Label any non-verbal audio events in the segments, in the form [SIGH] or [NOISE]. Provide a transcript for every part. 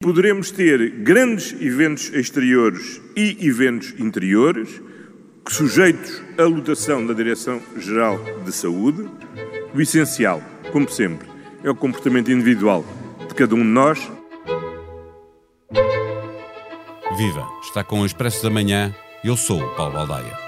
Poderemos ter grandes eventos exteriores e eventos interiores, sujeitos à lotação da Direção-Geral de Saúde. O essencial, como sempre, é o comportamento individual de cada um de nós. Viva! Está com o Expresso da Manhã. Eu sou o Paulo Baldaia.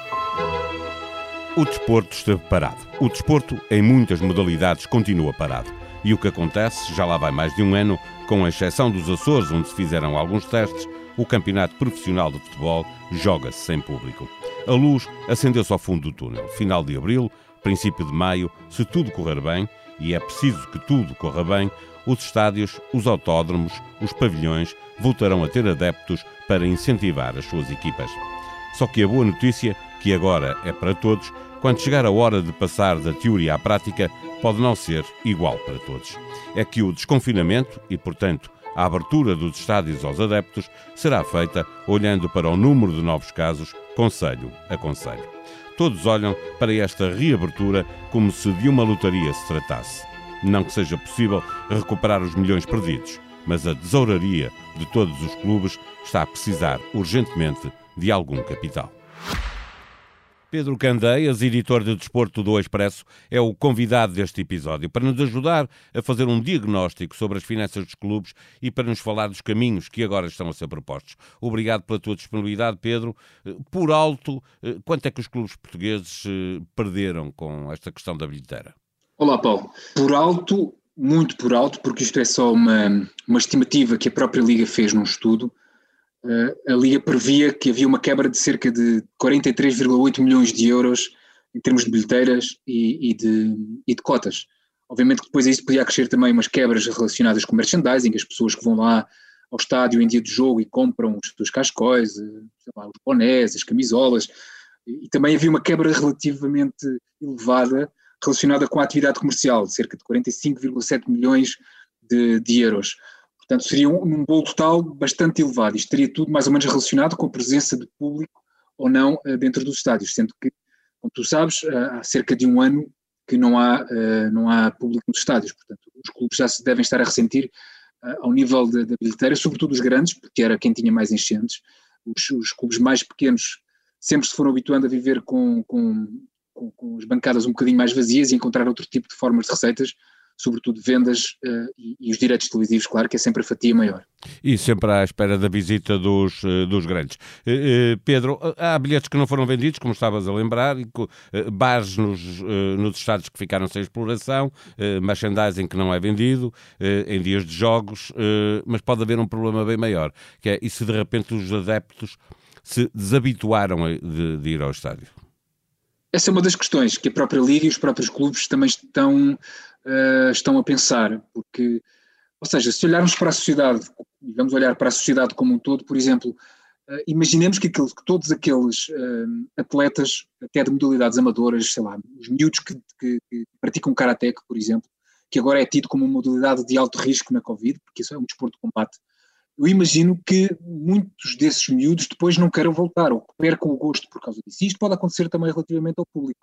O desporto esteve parado. O desporto, em muitas modalidades, continua parado. E o que acontece, já lá vai mais de um ano, com exceção dos Açores, onde se fizeram alguns testes, o Campeonato Profissional de Futebol joga-se sem público. A luz acendeu-se ao fundo do túnel. Final de abril, princípio de maio, se tudo correr bem, e é preciso que tudo corra bem, os estádios, os autódromos, os pavilhões voltarão a ter adeptos para incentivar as suas equipas. Só que a boa notícia, que agora é para todos, quando chegar a hora de passar da teoria à prática, pode não ser igual para todos. É que o desconfinamento e, portanto, a abertura dos estádios aos adeptos será feita olhando para o número de novos casos, conselho a conselho. Todos olham para esta reabertura como se de uma lotaria se tratasse. Não que seja possível recuperar os milhões perdidos, mas a tesouraria de todos os clubes está a precisar urgentemente de algum capital. Pedro Candeias, editor de Desporto do Expresso, é o convidado deste episódio para nos ajudar a fazer um diagnóstico sobre as finanças dos clubes e para nos falar dos caminhos que agora estão a ser propostos. Obrigado pela tua disponibilidade, Pedro. Por alto, quanto é que os clubes portugueses eh, perderam com esta questão da bilheteira? Olá, Paulo. Por alto, muito por alto, porque isto é só uma, uma estimativa que a própria Liga fez num estudo a Liga previa que havia uma quebra de cerca de 43,8 milhões de euros em termos de bilheteiras e, e, de, e de cotas. Obviamente que depois isso podia crescer também umas quebras relacionadas com merchandising, as pessoas que vão lá ao estádio em dia de jogo e compram os seus cascóis, lá, os bonés, as camisolas, e também havia uma quebra relativamente elevada relacionada com a atividade comercial, cerca de 45,7 milhões de, de euros. Portanto, seria um, um bolo total bastante elevado. Isto teria tudo mais ou menos relacionado com a presença de público ou não uh, dentro dos estádios, sendo que, como tu sabes, uh, há cerca de um ano que não há, uh, não há público nos estádios. Portanto, os clubes já se devem estar a ressentir ao nível da bilheteira, sobretudo os grandes, porque era quem tinha mais enchentes. Os, os clubes mais pequenos sempre se foram habituando a viver com, com, com, com as bancadas um bocadinho mais vazias e encontrar outro tipo de formas de receitas sobretudo vendas uh, e, e, os direitos televisivos, claro, que é sempre a fatia maior. E sempre à espera da visita dos, uh, dos grandes. Uh, Pedro, há bilhetes que não foram vendidos, como estavas a lembrar, bares nos, nos estados que ficaram sem exploração, merchandising que não é vendido, em dias de jogos, mas pode haver um problema bem maior, que é e se de repente os adeptos se desabituaram de, de ir ao estádio? Essa é uma das questões que a própria Liga e os próprios clubes também estão uh, estão a pensar, porque, ou seja, se olharmos para a sociedade, e vamos olhar para a sociedade como um todo, por exemplo, uh, imaginemos que, que, todos aqueles uh, atletas, até de modalidades amadoras, sei lá, os miúdos que, que, que praticam karaté, por exemplo, que agora é tido como uma modalidade de alto risco na Covid, porque isso é um desporto de combate, eu imagino que muitos desses miúdos depois não queiram voltar ou percam o gosto por causa disso. E isto pode acontecer também relativamente ao público.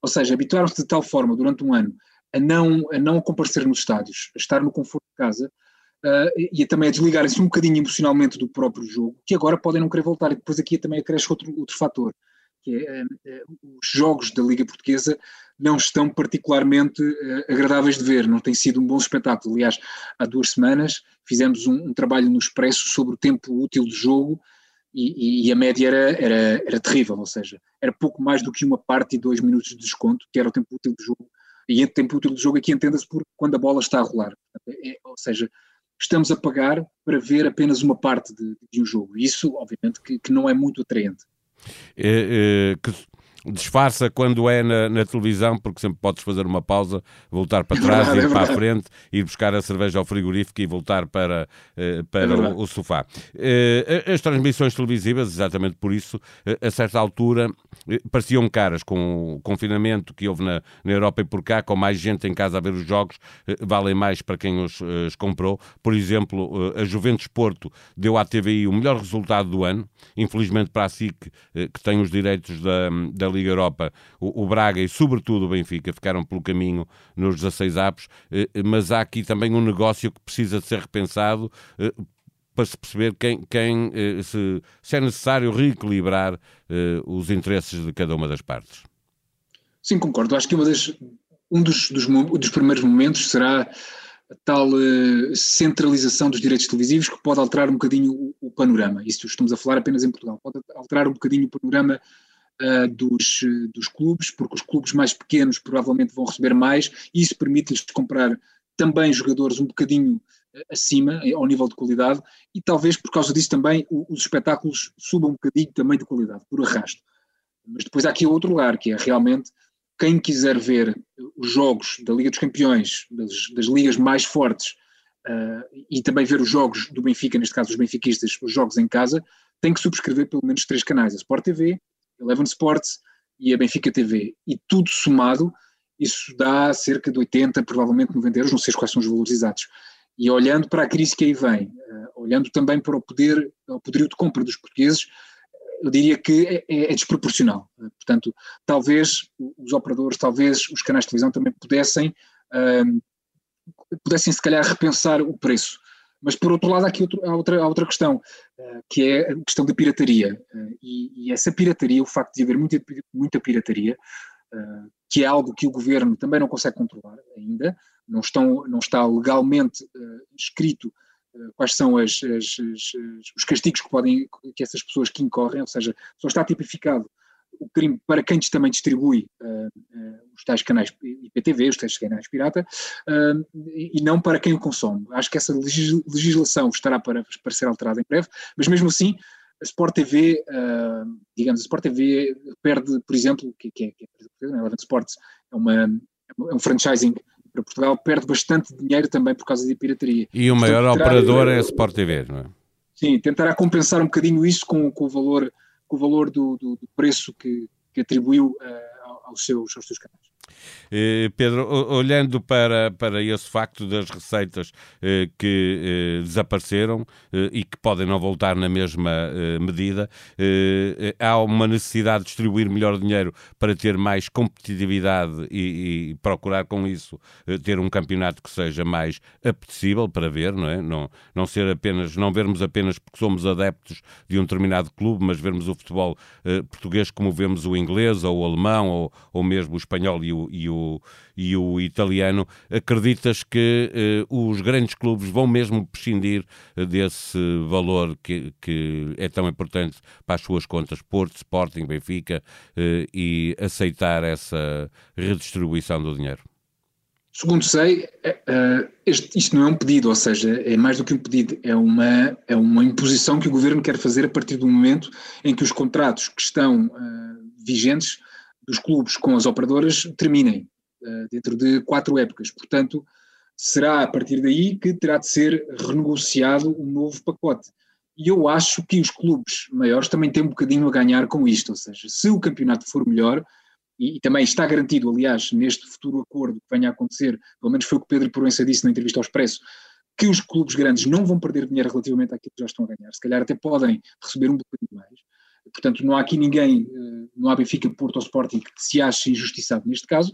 Ou seja, habituaram-se de tal forma durante um ano a não, a não comparecer nos estádios, a estar no conforto de casa uh, e a também a desligarem-se um bocadinho emocionalmente do próprio jogo, que agora podem não querer voltar. E depois aqui também acresce outro, outro fator, que é uh, os jogos da Liga Portuguesa não estão particularmente uh, agradáveis de ver, não tem sido um bom espetáculo. Aliás, há duas semanas fizemos um, um trabalho no Expresso sobre o tempo útil de jogo e, e, a média era, era, era terrível, ou seja, era pouco mais do que uma parte e dois minutos de desconto, que era o tempo útil de jogo e em tempo útil de jogo aqui entenda-se por quando a bola está a rolar. É, ou seja, estamos a pagar para ver apenas uma parte de, de um jogo. Isso, obviamente, que, que não é muito atraente. É, é, que disfarça quando é na, na, televisão, porque sempre podes fazer uma pausa, voltar para trás, [LAUGHS] é ir para a frente, ir buscar a cerveja ao frigorífico e voltar para, eh, para é o, o, sofá. Eh, as transmissões televisivas, exatamente por isso, eh, a certa altura pareciam caras com o confinamento que houve na, na Europa e por cá, com mais gente em casa a ver os jogos, valem mais para quem os, os comprou. Por exemplo, a Juventus Porto deu à TVI o melhor resultado do ano, infelizmente para a SIC, que tem os direitos da, da Liga Europa, o, o, Braga e sobretudo o Benfica ficaram pelo caminho nos 16 apos, eh, mas há aqui também um negócio que precisa de ser repensado, eh, para se perceber quem, quem se, se, é necessário reequilibrar os interesses de cada uma das partes. Sim, concordo. Acho que das, um dos, dos, dos primeiros momentos será tal centralização dos direitos televisivos que pode alterar um bocadinho o, o, panorama. Isso estamos a falar apenas em Portugal. Pode alterar um bocadinho o panorama uh, dos, uh, dos clubes, porque os clubes mais pequenos provavelmente vão receber mais e isso permite-lhes comprar também jogadores um bocadinho acima, ao nível de qualidade, e talvez por causa disso também os espetáculos subam um bocadinho também de qualidade, por arrasto. Mas depois há aqui outro lugar, que é realmente quem quiser ver os jogos da Liga dos Campeões, das, das ligas mais fortes, uh, e também ver os jogos do Benfica, neste caso os benfiquistas, os jogos em casa, tem que subscrever pelo menos três canais, a Sport TV, Eleven Sports e a Benfica TV. E tudo somado, isso dá cerca de 80, provavelmente 90 euros, não sei quais são os valores exatos. E olhando para a crise que aí vem, uh, olhando também para o poder, o poderio de compra dos portugueses, eu diria que é, é, é, desproporcional. Portanto, talvez os operadores, talvez os canais de televisão também pudessem, um, pudessem se calhar repensar o preço. Mas por outro lado há aqui outro, há outra, há outra questão, uh, que é a questão da pirataria. Uh, e, e, essa pirataria, o facto de haver muita, muita pirataria, uh, que é algo que o governo também não consegue controlar ainda, não, estão, não está legalmente escrito quais são as, as, as, os castigos que podem que essas pessoas que incorrem, ou seja, só está tipificado crime para quem também distribui uh, uh, os tais canais IPTV, os tais canais pirata, uh, e não para quem o consome. Acho que essa legislação estará para, para ser alterada em breve, mas mesmo assim a Sport TV, digamos, a Sport TV perde, por exemplo, que, que é, que é, é, Sports é, uma, é um franchising para Portugal perde bastante dinheiro também por causa da pirataria. E o maior Portanto, operador é a Sport TV, não é? Sim, tentará compensar um bocadinho isso com, com o valor, o valor do, do, do preço que, que atribuiu uh, aos, seus, aos seus canais. Eh, Pedro, olhando para, para esse facto das receitas eh, que eh, desapareceram e que podem não voltar na mesma medida, há uma necessidade de distribuir melhor dinheiro para ter mais competitividade e, e, procurar com isso ter um campeonato que seja mais apetecível para ver, não é? Não, não ser apenas, não vermos apenas porque somos adeptos de um determinado clube, mas vermos o futebol português como vemos o inglês ou o alemão ou, ou mesmo o espanhol e o, e o, e o italiano, acreditas que eh, os grandes clubes vão mesmo prescindir eh, desse valor que, que é tão importante para as suas contas, Porto, Sporting, Benfica, eh, e aceitar essa redistribuição do dinheiro? Segundo sei, isto não é um pedido, ou seja, é mais do que um pedido, é uma, é uma imposição que o governo quer fazer a partir do momento em que os contratos que estão uh, vigentes dos clubes com as operadoras terminem uh, dentro de quatro épocas. Portanto, será a partir daí que terá de ser renegociado um novo pacote. E eu acho que os clubes maiores também têm um bocadinho a ganhar com isto, ou seja, se o campeonato for melhor, e, e também está garantido, aliás, neste futuro acordo que venha a acontecer, pelo menos foi o que Pedro Proença disse na entrevista ao Expresso, que os clubes grandes não vão perder dinheiro relativamente àquilo que já estão a ganhar, se calhar até podem receber um bocadinho mais. Portanto, não há aqui ninguém, eh, não há Benfica, Porto ou Sporting que se ache injustiçado neste caso.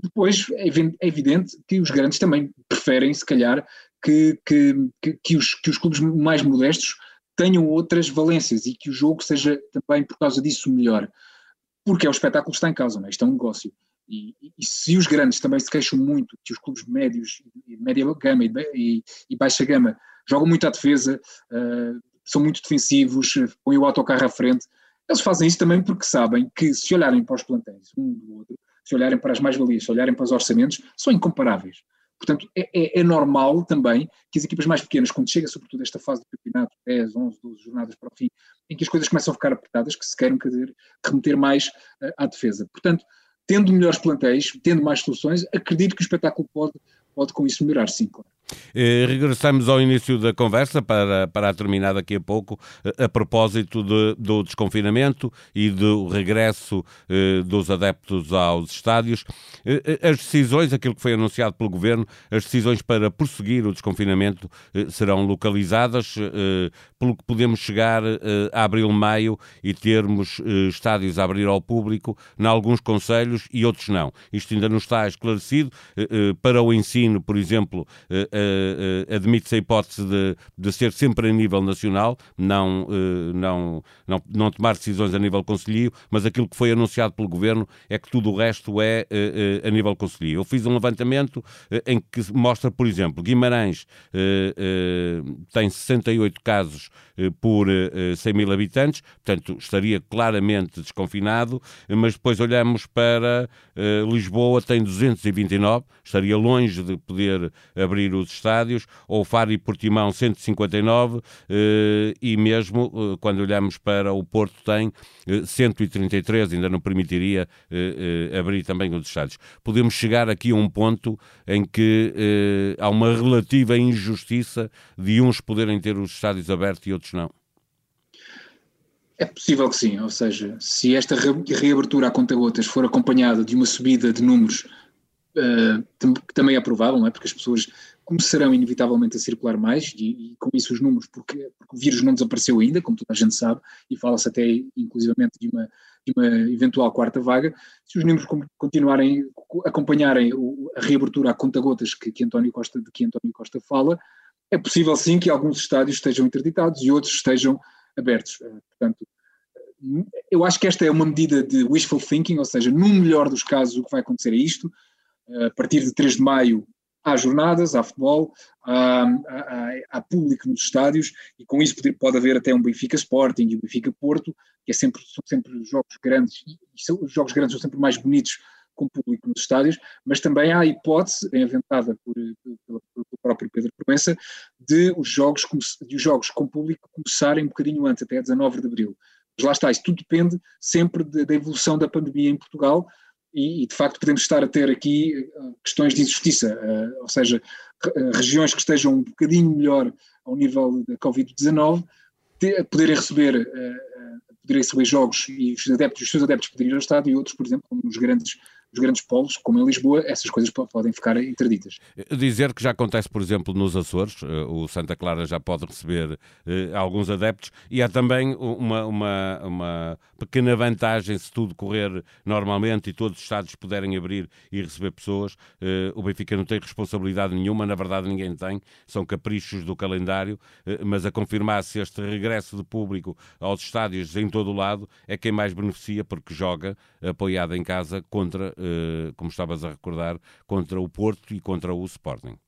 Depois, é, é evidente que os grandes também preferem, se calhar, que, que, que, os, que os clubes mais modestos tenham outras valências e que o jogo seja também, por causa disso, melhor. Porque é o espetáculo que está em causa, não é? isto é um negócio. E, e, se os grandes também se queixam muito que os clubes médios, média gama e, e, e baixa gama jogam muito à defesa, uh, são muito defensivos, põem o autocarro à frente. Eles fazem isso também porque sabem que se olharem para os plantéis, um do outro, se olharem para as mais-valias, se olharem para os orçamentos, são incomparáveis. Portanto, é, é, é, normal também que as equipas mais pequenas, quando chega sobretudo esta fase do campeonato, 10, 11, 12 jornadas para o fim, em que as coisas começam a ficar apertadas, que se queiram quer dizer, remeter mais uh, à defesa. Portanto, tendo melhores plantéis, tendo mais soluções, acredito que o espetáculo pode, pode com isso melhorar, sim, claro. Eh, regressamos ao início da conversa para, para terminar daqui a pouco, eh, a propósito de, do desconfinamento e do regresso eh, dos adeptos aos estádios. Eh, as decisões, aquilo que foi anunciado pelo Governo, as decisões para prosseguir o desconfinamento serão localizadas, pelo que podemos chegar a abril-maio e termos estádios a abrir ao público em alguns conselhos e outros não. Isto ainda não está esclarecido. para o ensino, por exemplo, uh, admite-se a hipótese de, de ser sempre a nível nacional, não, não, não, não tomar decisões a nível conselho, mas aquilo que foi anunciado pelo Governo é que tudo o resto é a nível conselho. Eu fiz um levantamento em que mostra, por exemplo, Guimarães tem 68 casos por 100 mil habitantes, portanto estaria claramente desconfinado, mas depois olhamos para Lisboa, tem 229, estaria longe de poder abrir os estádios, ou Faro e Portimão 159, eh, e mesmo eh, quando olhamos para o Porto tem 133, eh, ainda não permitiria abrir também os estádios. Podemos chegar aqui a um ponto em que há uma relativa injustiça de uns poderem ter os estádios abertos e outros não. É possível que sim, ou seja, se esta reabertura a conta-gotas for acompanhada de uma subida de números uh, que também é provável, não é? porque as pessoas começarão inevitavelmente a circular mais e, e com isso os números, porque, porque, o vírus não desapareceu ainda, como toda a gente sabe, e fala-se até inclusivamente de uma, de uma eventual quarta vaga, se os números continuarem, acompanharem a reabertura a conta-gotas que, que António Costa, de que António Costa fala, é possível sim que alguns estádios estejam interditados e outros estejam abertos. Eh, portanto, eu acho que esta é uma medida de wishful thinking, ou seja, no melhor dos casos o que vai acontecer é isto, eh, a partir de 3 de maio há jornadas, há futebol, há, há, há, público nos estádios e com isso pode, pode haver até um Benfica Sporting e um Benfica Porto, que é sempre, são sempre jogos grandes, e os jogos grandes são sempre mais bonitos com público nos estádios, mas também há a hipótese, bem aventada por, pelo, próprio Pedro Proença, de os, jogos, de os jogos com público começarem um bocadinho antes, até 19 de Abril. Mas lá está, isso tudo depende sempre de, da evolução da pandemia em Portugal, e, de facto podemos estar a ter aqui uh, questões de injustiça, uh, ou seja, uh, regiões que estejam um bocadinho melhor ao nível da Covid-19 poderem receber, poderem receber jogos e os adeptos, os seus adeptos poderem ir ao estádio e outros, por exemplo, como nos grandes os grandes polos, como em Lisboa, essas coisas podem ficar interditas. Dizer que já acontece, por exemplo, nos Açores, eh, o Santa Clara já pode receber eh, alguns adeptos e há também uma, uma, uma pequena vantagem se tudo correr normalmente e todos os Estados puderem abrir e receber pessoas. Eh, o Benfica não tem responsabilidade nenhuma, na verdade ninguém tem, são caprichos do calendário, mas a confirmar se este regresso de público aos estádios em todo o lado é quem mais beneficia porque joga apoiado em casa contra eh, como estavas a recordar, contra o Porto e contra o Sporting.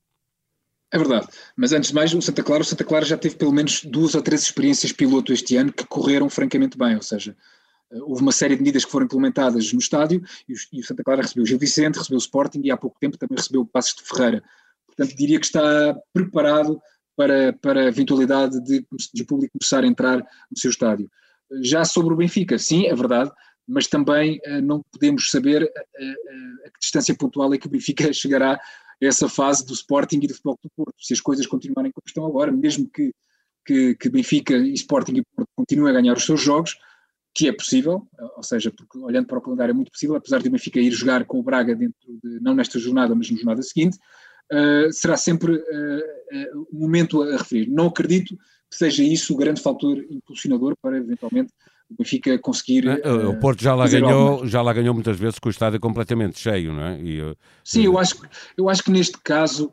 É verdade, mas antes de mais, o Santa Clara, o Santa Clara já teve pelo menos duas ou três experiências piloto este ano que correram francamente bem, ou seja, eh, houve uma série de medidas que foram implementadas no estádio e o, Santa Clara recebeu o Gil Vicente, recebeu o Sporting e há pouco tempo também recebeu o Passos de Ferreira. Portanto, diria que está preparado para, para a eventualidade de, de o público começar a entrar no seu estádio. Já sobre o Benfica, sim, é verdade, mas também uh, não podemos saber uh, a que distância pontual é que o Benfica [LAUGHS] chegará a essa fase do Sporting e do Futebol do Porto. Se as coisas continuarem como estão agora, mesmo que, que, que Benfica e Sporting e Porto continuem a ganhar os seus jogos, que é possível, ou seja, porque olhando para o calendário é muito possível, apesar de o Benfica ir jogar com o Braga dentro de, não nesta jornada, mas na jornada seguinte, uh, será sempre uh, uh, um momento a referir. Não acredito que seja isso o grande fator impulsionador para eventualmente Benfica conseguir. O Porto já lá, ganhou, já lá ganhou muitas vezes com o estádio completamente cheio, não é? E, uh, Sim, eu acho, eu acho que neste caso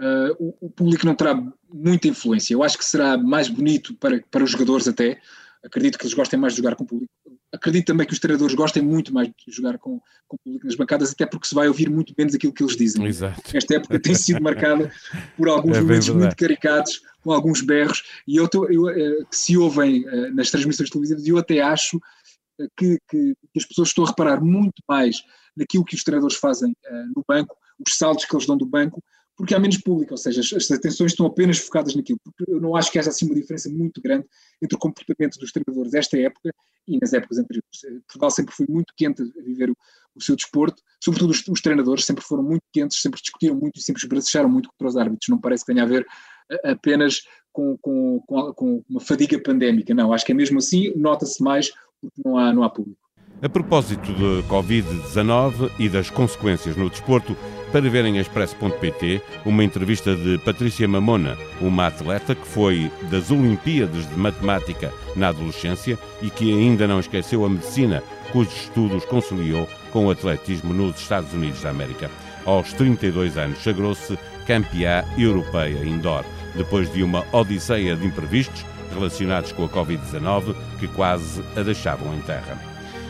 uh, o, o, público não terá muita influência. Eu acho que será mais bonito para, para os jogadores até. Acredito que eles gostem mais de jogar com o público. Acredito também que os treinadores gostem muito mais de jogar com, com o público nas bancadas, até porque se vai ouvir muito menos aquilo que eles dizem. Exato. Esta época tem sido marcada por alguns [LAUGHS] é momentos muito caricados com alguns berros, e eu, eu, eh, que se ouvem eh, nas transmissões televisivas, e eu até acho eh, que, que, que, as pessoas estão a reparar muito mais naquilo que os treinadores fazem no banco, os saltos que eles dão do banco, porque há menos público, ou seja, as, as, atenções estão apenas focadas naquilo, porque eu não acho que haja assim uma diferença muito grande entre o comportamento dos treinadores desta época e nas épocas anteriores. Portugal sempre foi muito quente a viver o, o seu desporto, sobretudo os, os, treinadores sempre foram muito quentes, sempre discutiram muito e sempre esbracejaram muito contra os árbitros, não parece que tenha a ver apenas com, com, com, uma fadiga pandémica. Não, acho que é mesmo assim, nota-se mais porque não há, não há público. A propósito de Covid-19 e das consequências no desporto, para verem em expresso.pt uma entrevista de Patrícia Mamona, uma atleta que foi das Olimpíadas de Matemática na adolescência e que ainda não esqueceu a medicina, cujos estudos conciliou com o atletismo nos Estados Unidos da América. Aos 32 anos, sagrou-se campeã europeia indoor, depois de uma odisseia de imprevistos relacionados com a Covid-19 que quase a deixavam em terra.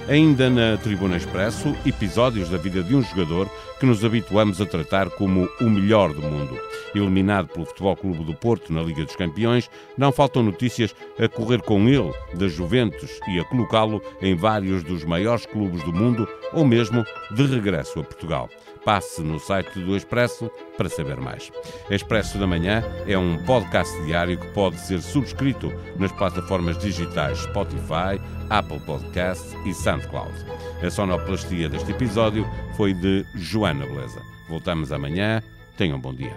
Ainda na Tribuna Expresso, episódios da vida de um jogador que nos habituamos a tratar como o melhor do mundo. Eliminado pelo Futebol Clube do Porto na Liga dos Campeões, não faltam notícias a correr com ele da Juventus e a colocá-lo em vários dos maiores clubes do mundo ou mesmo de regresso a Portugal. Passe no site do Expresso para saber mais. Expresso da Manhã é um podcast diário que pode ser subscrito nas plataformas digitais Spotify, Apple Podcasts e SoundCloud. A sonoplastia deste episódio foi de Joana Beleza. Voltamos amanhã. Tenham um bom dia.